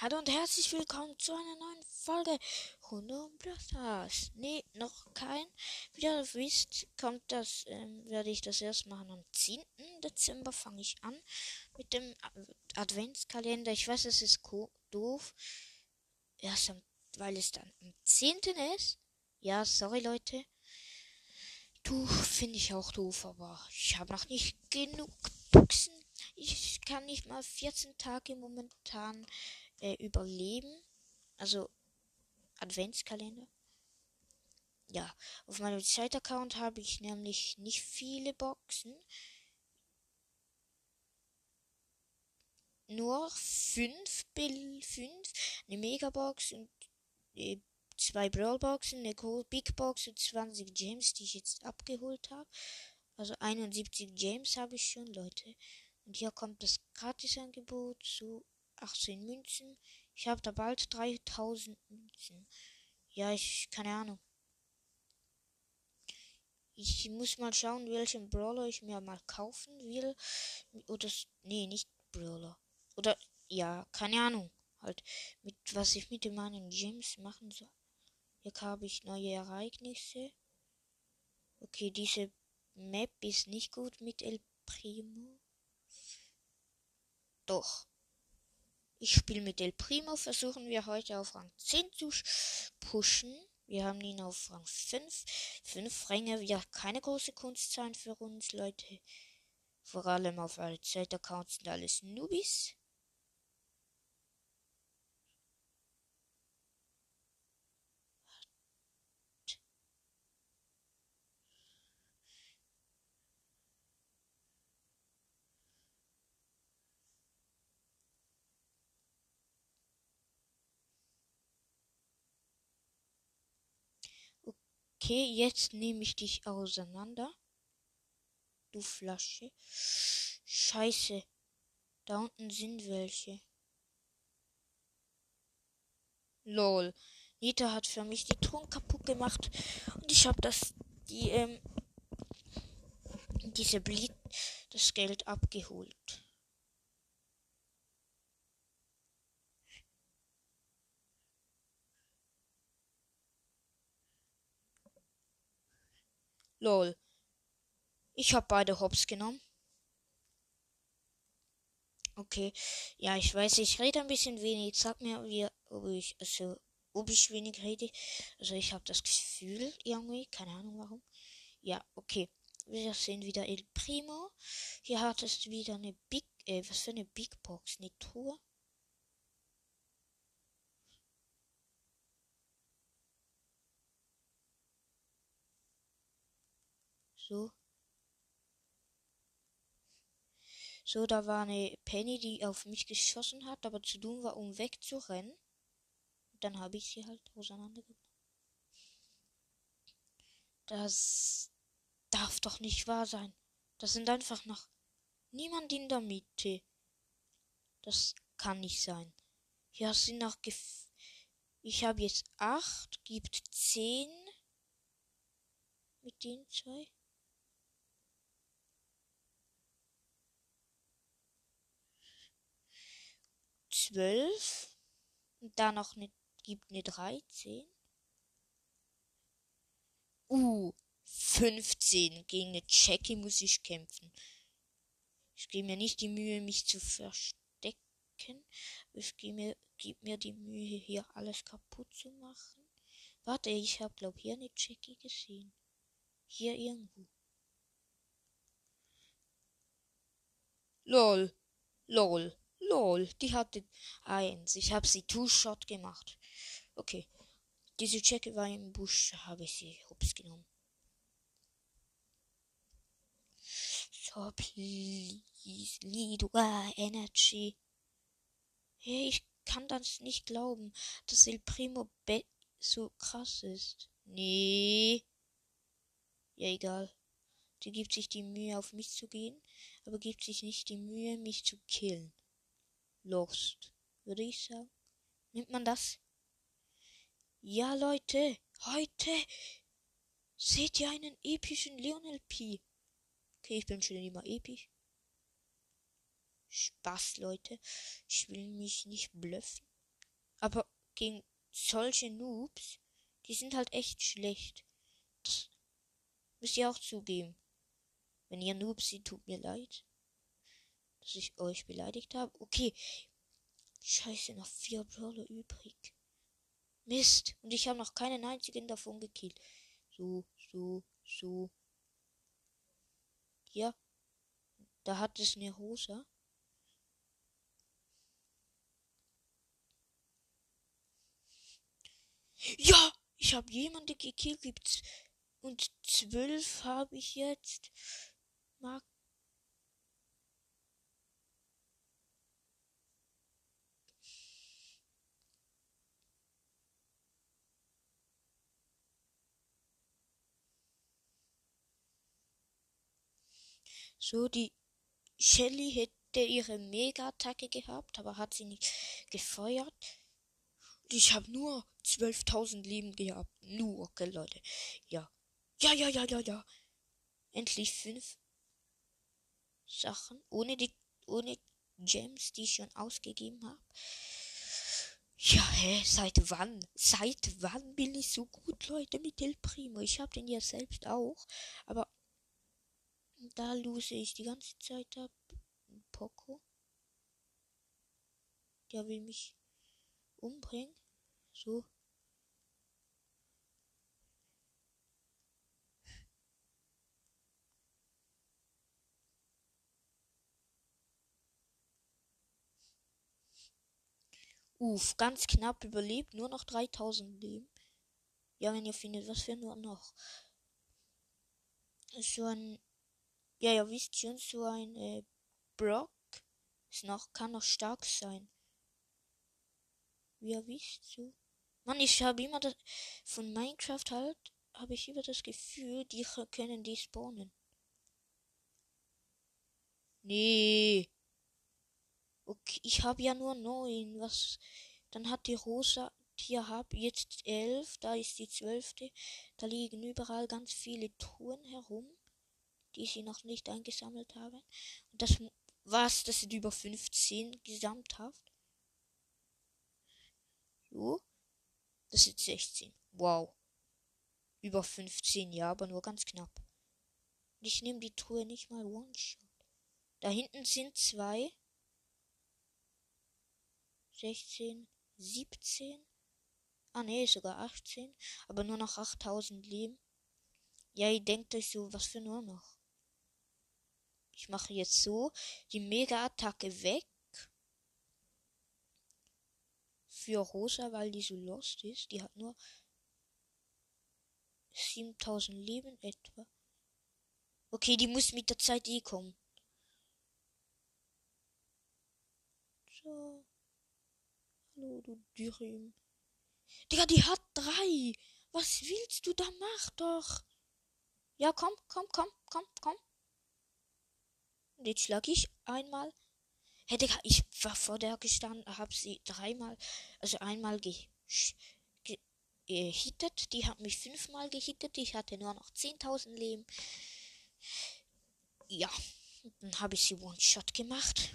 Hallo und herzlich willkommen zu einer neuen Folge rund um Stars. Nee, noch kein. Wie ihr wisst, kommt das, ähm, werde ich das erst machen am 10. Dezember fange ich an mit dem Adventskalender. Ich weiß, es ist doof. Erst am, weil es dann am 10. ist. Ja, sorry Leute. Du finde ich auch doof, aber ich habe noch nicht genug Boxen. Ich kann nicht mal 14 Tage momentan äh, überleben. Also Adventskalender. Ja, auf meinem Zeit-Account habe ich nämlich nicht viele Boxen. Nur fünf Bill, fünf, eine Megabox und äh, zwei Brawlboxen, eine Big Box und 20 Gems, die ich jetzt abgeholt habe. Also 71 Gems habe ich schon, Leute. Und hier kommt das Gratisangebot zu 18 Münzen. Ich habe da bald 3000 Münzen. Ja, ich, keine Ahnung. Ich muss mal schauen, welchen Brawler ich mir mal kaufen will. Oder, nee, nicht Brawler. Oder, ja, keine Ahnung. Halt, mit was ich mit meinen Gems machen soll. Hier habe ich neue Ereignisse. Okay, diese Map ist nicht gut mit El Primo. Doch. Ich spiele mit El Primo, versuchen wir heute auf Rang 10 zu pushen. Wir haben ihn auf Rang 5. 5 Ränge wird keine große Kunst sein für uns, Leute. Vor allem auf alle Zeit-Accounts sind alles Nubis. Okay, jetzt nehme ich dich auseinander. Du Flasche. Scheiße. Da unten sind welche. Lol. Nita hat für mich die Truhen kaputt gemacht. Und ich habe das, die, ähm, diese Blit, das Geld abgeholt. Lol. Ich hab beide Hops genommen. Okay. Ja, ich weiß, ich rede ein bisschen wenig. Sag mir, wie, ob ich, also, ob ich wenig rede. Also, ich habe das Gefühl irgendwie. Keine Ahnung warum. Ja, okay. Wir sehen wieder El Primo. Hier hat es wieder eine Big, äh, was für eine Big Box? Eine Truhe. So. So, da war eine Penny, die auf mich geschossen hat, aber zu tun war, um wegzurennen. Dann habe ich sie halt auseinandergenommen. Das darf doch nicht wahr sein. Das sind einfach noch niemand in der Mitte. Das kann nicht sein. Hier sind noch Gef Ich habe jetzt acht, gibt zehn mit den zwei. Zwölf. Und da noch eine, gibt eine 13. Uh, 15. Gegen eine Jackie muss ich kämpfen. Ich gebe mir nicht die Mühe, mich zu verstecken. Ich gebe mir, gebe mir die Mühe, hier alles kaputt zu machen. Warte, ich habe, glaube hier eine Jackie gesehen. Hier irgendwo. Lol. Lol. Lol, die hatte eins. Ich habe sie Two-Shot gemacht. Okay. Diese Jacke war im Busch, habe ich sie hops genommen. So, please, Lidua Energy. Hey, ich kann das nicht glauben, dass El Primo Be so krass ist. Nee. Ja, egal. Die gibt sich die Mühe, auf mich zu gehen, aber gibt sich nicht die Mühe, mich zu killen. Lost, würde ich sagen. Nimmt man das? Ja, Leute, heute seht ihr einen epischen Lionel P. Okay, ich bin schon immer episch. Spaß, Leute. Ich will mich nicht blöffen. Aber gegen solche Noobs, die sind halt echt schlecht. Das müsst ihr auch zugeben. Wenn ihr Noobs seht, tut mir leid, dass ich euch beleidigt habe. Okay. Scheiße, noch vier Brawler übrig. Mist. Und ich habe noch keinen einzigen davon gekillt. So, so, so. Hier. Da hat es eine Rosa. Ja, ich habe jemanden gekillt. Gibt's und zwölf habe ich jetzt. Mag So, die Shelly hätte ihre Mega-Attacke gehabt, aber hat sie nicht gefeuert. Ich habe nur 12.000 Leben gehabt. Nur, okay, Leute. Ja. Ja, ja, ja, ja, ja. Endlich fünf Sachen. Ohne die, ohne Gems, die ich schon ausgegeben habe. Ja, hä, seit wann? Seit wann bin ich so gut, Leute, mit El Primo? Ich habe den ja selbst auch. Aber da lose ich die ganze Zeit ab. Poco. Der will mich umbringen. So. Uff, ganz knapp überlebt. Nur noch 3000 Leben. Ja, wenn ihr findet, was für nur noch. Ein ja, ihr wisst schon, so ein äh, Brock ist noch, kann noch stark sein. Wie ihr wisst, so. Mann, ich habe immer das, von Minecraft halt, habe ich immer das Gefühl, die können die spawnen. Nee. Okay, ich habe ja nur neun. Was? Dann hat die Rosa, hier hab jetzt elf, da ist die zwölfte. Da liegen überall ganz viele Truhen herum die sie noch nicht eingesammelt haben. Und das was, das sind über 15 gesamthaft. So. Das sind 16. Wow. Über 15, ja, aber nur ganz knapp. Und ich nehme die Truhe nicht mal One-Shot. Da hinten sind zwei. 16, 17. Ah nee, sogar 18. Aber nur noch 8000 Leben. Ja, ihr denkt euch so, was für nur noch. Ich mache jetzt so die Mega-Attacke weg. Für Rosa, weil die so lost ist. Die hat nur 7000 Leben etwa. Okay, die muss mit der Zeit eh kommen. So. Hallo, du Dürüm. Digga, die hat drei. Was willst du da? Mach doch. Ja, komm, komm, komm, komm, komm. Und jetzt schlage ich einmal. Hätte ich war vor der gestanden, habe sie dreimal, also einmal ge, ge, gehittet. Die hat mich fünfmal gehittet. Ich hatte nur noch 10.000 Leben. Ja, dann habe ich sie One-Shot gemacht.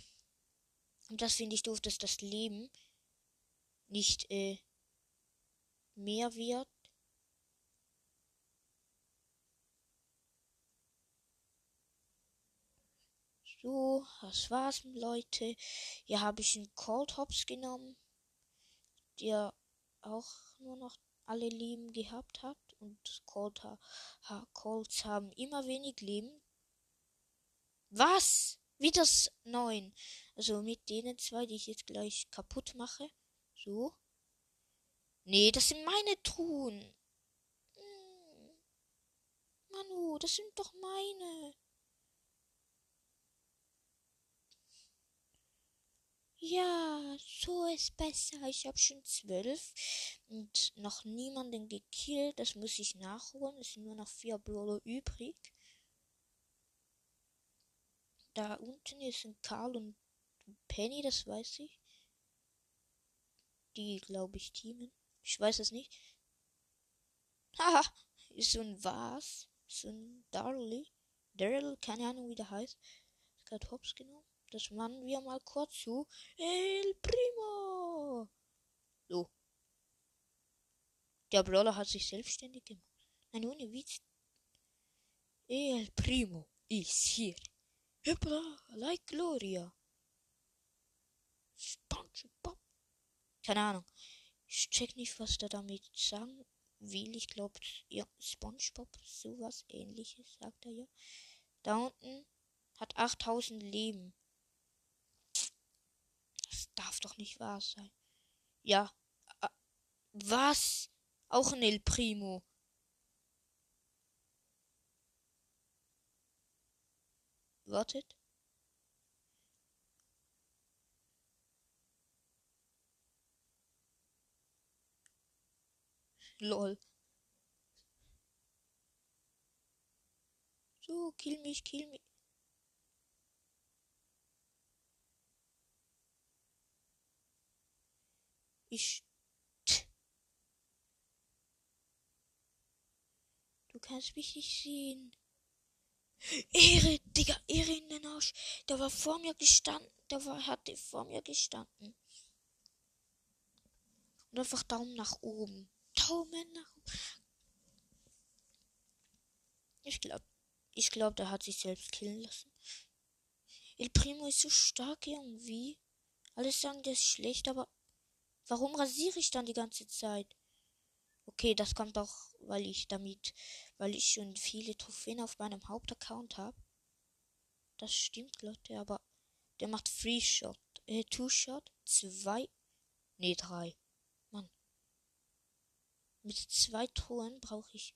Und das finde ich doof, dass das Leben nicht äh, mehr wird, So, das war's, Leute. Hier habe ich einen Cold Hops genommen, der auch nur noch alle Leben gehabt hat. Und Cold ha Colts haben immer wenig Leben. Was? Wie das neun? Also mit denen zwei, die ich jetzt gleich kaputt mache. So. Nee, das sind meine Truhen. Hm. Manu, das sind doch meine. Ja, so ist besser. Ich habe schon zwölf und noch niemanden gekillt. Das muss ich nachholen. Es sind nur noch vier Brawler übrig. Da unten ist ein Karl und Penny, das weiß ich. Die, glaube ich, teamen. Ich weiß es nicht. Haha, ist so ein Was. So ein Darley. Daryl, keine Ahnung, wie der heißt. Ist gerade hops genommen. Das machen wir mal kurz zu. El Primo! So. Der Brawler hat sich selbstständig gemacht. Nein, ohne Witz. El Primo ist hier. Hüppla, like Gloria. SpongeBob. Keine Ahnung. Ich check nicht, was der damit sagen will. Ich glaube, ja, SpongeBob, sowas ähnliches, sagt er ja. Da unten hat 8000 Leben. Das darf doch nicht wahr sein. Ja. Was? Auch ein El Primo. Wartet. Lol. So, kill mich, kill mich. Ich. Du kannst mich nicht sehen. Ehre, Digga, Ehre in den Arsch. Der war vor mir gestanden. Der war, hatte vor mir gestanden. Und einfach Daumen nach oben. Daumen nach oben. Ich glaube, ich glaube, der hat sich selbst killen lassen. El Primo ist so stark irgendwie. Alle sagen, der ist schlecht, aber warum rasiere ich dann die ganze Zeit? Okay, das kommt auch, weil ich damit, weil ich schon viele Trophäen auf meinem Hauptaccount habe. Das stimmt, Leute, aber der macht Free Shot, äh, Two Shot, zwei, nee, drei. Mann. Mit zwei Toren brauche ich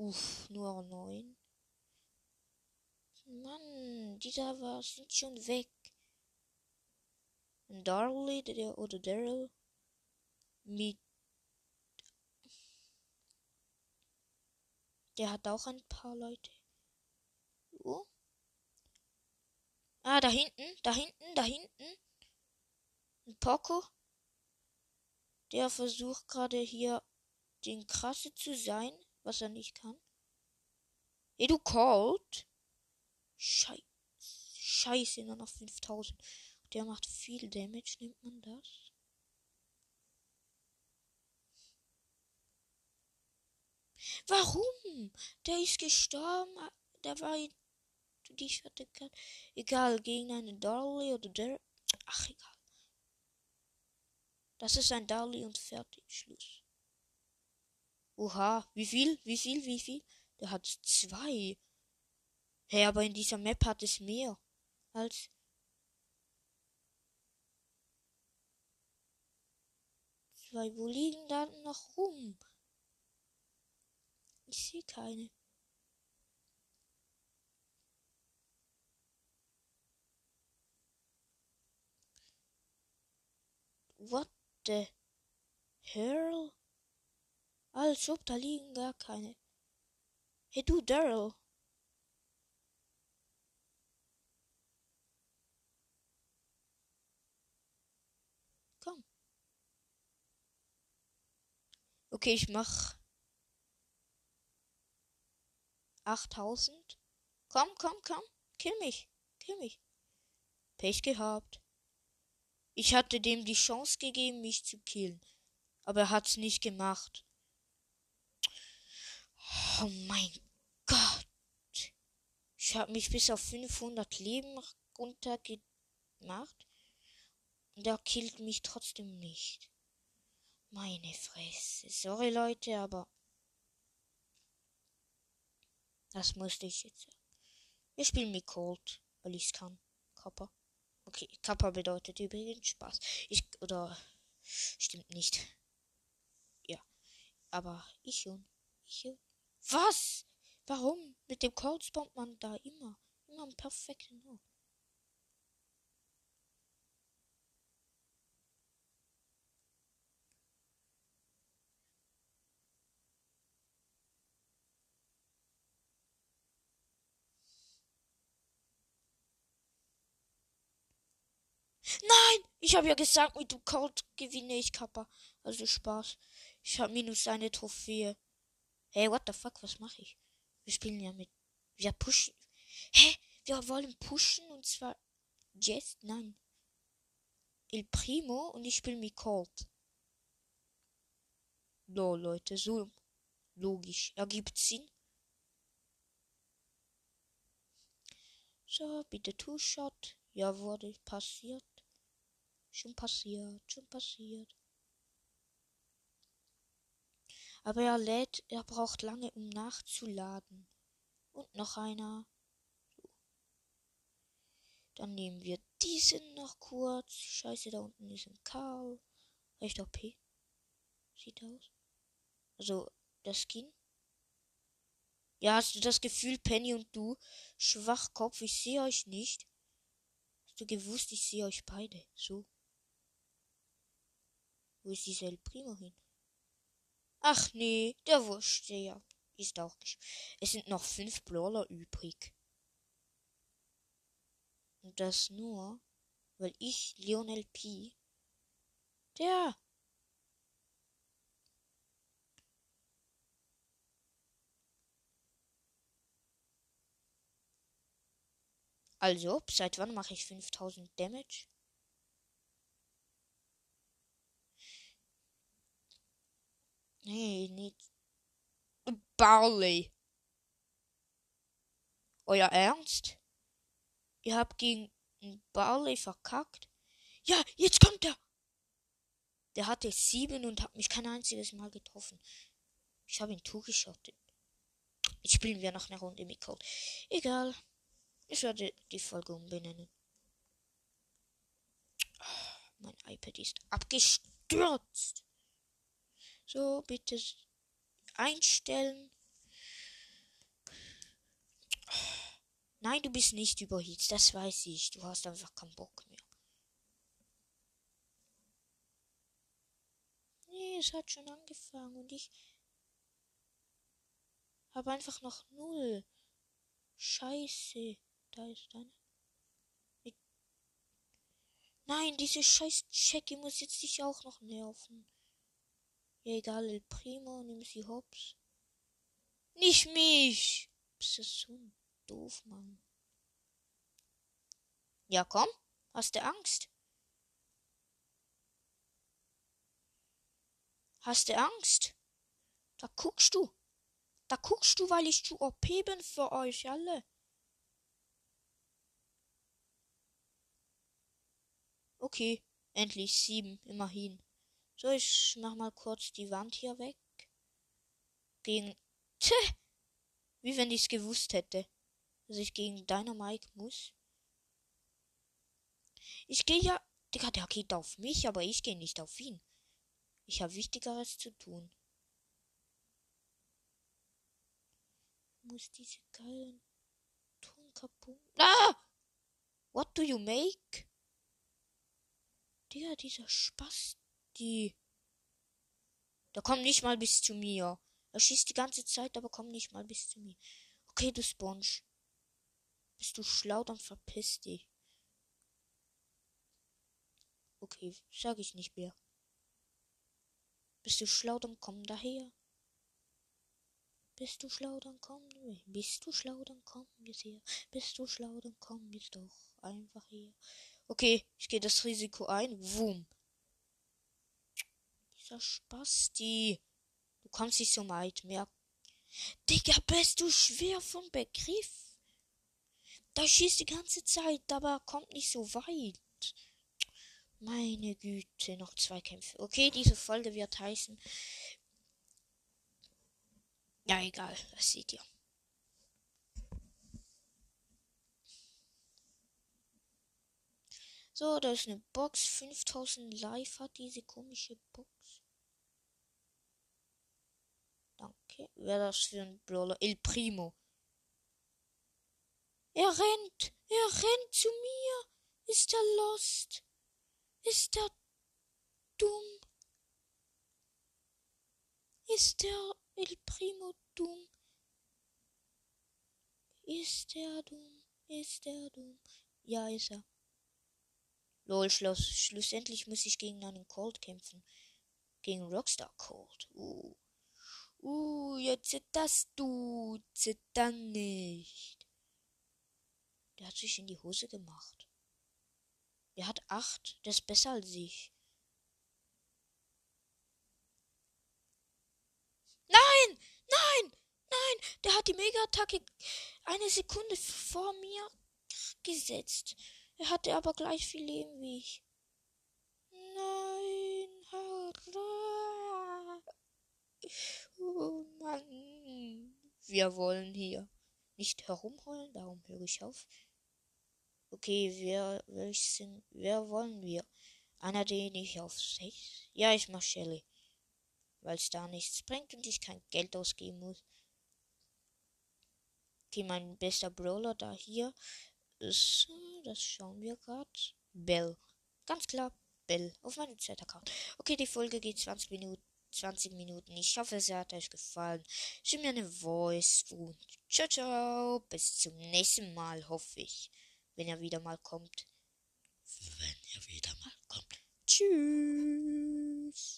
Uff, nur neun. Mann, die da war, sind schon weg. Darley der, oder Daryl mit. Der hat auch ein paar Leute. Oh. Ah, da hinten, da hinten, da hinten. Ein Poco. Der versucht gerade hier den Krasse zu sein was er nicht kann. Ey, du Colt? Scheiße. Scheiße, nur noch 5000. Der macht viel Damage, nimmt man das? Warum? Der ist gestorben. Der war. Ich hatte grad. Egal, gegen einen Darley oder der. Ach, egal. Das ist ein Darley und fertig. Schluss. Oha, wie viel? Wie viel? Wie viel? Der hat zwei. Hä, hey, aber in dieser Map hat es mehr als. Zwei, wo liegen da noch rum? Ich sehe keine. What the hell? Als ob, da liegen gar keine. Hey du, Daryl. Komm. Okay, ich mach 8000. Komm, komm, komm. Kill mich. Kill mich. Pech gehabt. Ich hatte dem die Chance gegeben, mich zu killen. Aber er hat's nicht gemacht. Oh mein Gott. Ich habe mich bis auf 500 Leben runtergemacht. Und er killt mich trotzdem nicht. Meine Fresse. Sorry, Leute, aber. Das musste ich jetzt sagen. Wir spielen mit Cold, weil ich es kann. Kappa. Okay, Kappa bedeutet übrigens Spaß. Ich. Oder. Stimmt nicht. Ja. Aber ich schon. Ich schon. Was? Warum? Mit dem Colts bombt man da immer. Immer am perfekten Ort. Nein! Ich habe ja gesagt, mit dem Colt gewinne ich Kappa. Also Spaß. Ich habe minus eine Trophäe. Hey, what the fuck, was mache ich? Wir spielen ja mit. Wir pushen. Hä? Wir wollen pushen und zwar Jess? Nein. El Primo und ich spiele mit Colt. No, Leute, so logisch. Ergibt Sinn. So, bitte Two-Shot. Ja, wurde passiert. Schon passiert, schon passiert. Aber er lädt, er braucht lange, um nachzuladen. Und noch einer. Dann nehmen wir diesen noch kurz. Scheiße, da unten ist ein Karl. Recht OP. Sieht aus. Also, der Skin. Ja, hast du das Gefühl, Penny und du, Schwachkopf, ich sehe euch nicht? Hast du gewusst, ich sehe euch beide. So. Wo ist dieser El Primo hin? Ach nee, der Wurst, ja. Ist auch gesch Es sind noch fünf Brawler übrig. Und das nur, weil ich Lionel P. Der. Also, seit wann mache ich 5000 Damage? Nee, nicht. Barley. Euer Ernst? Ihr habt gegen Barley verkackt? Ja, jetzt kommt er! Der hatte sieben und hat mich kein einziges Mal getroffen. Ich habe ihn zugeschottet. Jetzt spielen wir noch eine Runde mit Code. Egal. Ich werde die Folge umbenennen. Mein iPad ist abgestürzt. So, bitte einstellen. Nein, du bist nicht überhitzt, das weiß ich. Du hast einfach keinen Bock mehr. Nee, es hat schon angefangen und ich habe einfach noch null. Scheiße. Da ist eine. Nein, diese scheiß Jackie muss jetzt dich auch noch nerven. Egal, El Primo, nimm sie hops. Nicht mich! Bist du so doof, Mann. Ja, komm. Hast du Angst? Hast du Angst? Da guckst du. Da guckst du, weil ich zu OP bin für euch alle. Okay, endlich sieben, immerhin. So, ich mach mal kurz die Wand hier weg. Gegen. Tch! Wie wenn ich's gewusst hätte, dass ich gegen Dynamite muss. Ich gehe ja. Digga, der geht auf mich, aber ich gehe nicht auf ihn. Ich habe Wichtigeres zu tun. Muss diese geilen Ton kaputt. Ah! What do you make? Digga, dieser Spaß die. Der kommt nicht mal bis zu mir. Er schießt die ganze Zeit, aber kommt nicht mal bis zu mir. Okay, du Sponge. Bist du schlau, dann verpiss dich. Okay, sag ich nicht mehr. Bist du schlau, dann komm daher. Bist du schlau, dann komm. Bist du schlau, dann komm jetzt her. Bist du schlau, dann komm jetzt doch einfach her. Okay, ich gehe das Risiko ein. Wum dieser Spasti. Du kommst nicht so weit mehr. Digga, bist du schwer vom Begriff? Da schießt die ganze Zeit, aber kommt nicht so weit. Meine Güte, noch zwei Kämpfe. Okay, diese Folge wird heißen. Ja, egal, das seht ihr. So, da ist eine Box. 5000 Live hat diese komische Box. Danke. Wer das für ein Brawler? El Primo. Er rennt. Er rennt zu mir. Ist er lost? Ist er dumm? Ist der El Primo dumm? Ist er dumm? Ist er dumm? Ja, ist er. Lol, Schluss. Schlussendlich muss ich gegen einen Cold kämpfen. Gegen Rockstar Cold. Uh. Uh, jetzt zitterst du. Zittern nicht. Der hat sich in die Hose gemacht. Der hat acht. Der ist besser als ich. Nein! Nein! Der hat die Mega-Attacke eine Sekunde vor mir gesetzt. Er hatte aber gleich viel Leben wie ich. Nein! Hurra! Oh Mann! Wir wollen hier nicht herumheulen, darum höre ich auf. Okay, wer, welch sind, wer wollen wir? Einer, den ich auf sechs? Ja, ich mach Shelly. Weil es da nichts bringt und ich kein Geld ausgeben muss. Okay, mein bester Brawler da hier ist, das schauen wir gerade. Bell. Ganz klar, Bell auf meinem Z-Account. Okay, die Folge geht 20 Minuten. 20 Minuten. Ich hoffe, es hat euch gefallen. Schreibt mir eine Voice und ciao, ciao. Bis zum nächsten Mal, hoffe ich wenn er wieder mal kommt. Wenn er wieder mal kommt. Tschüss.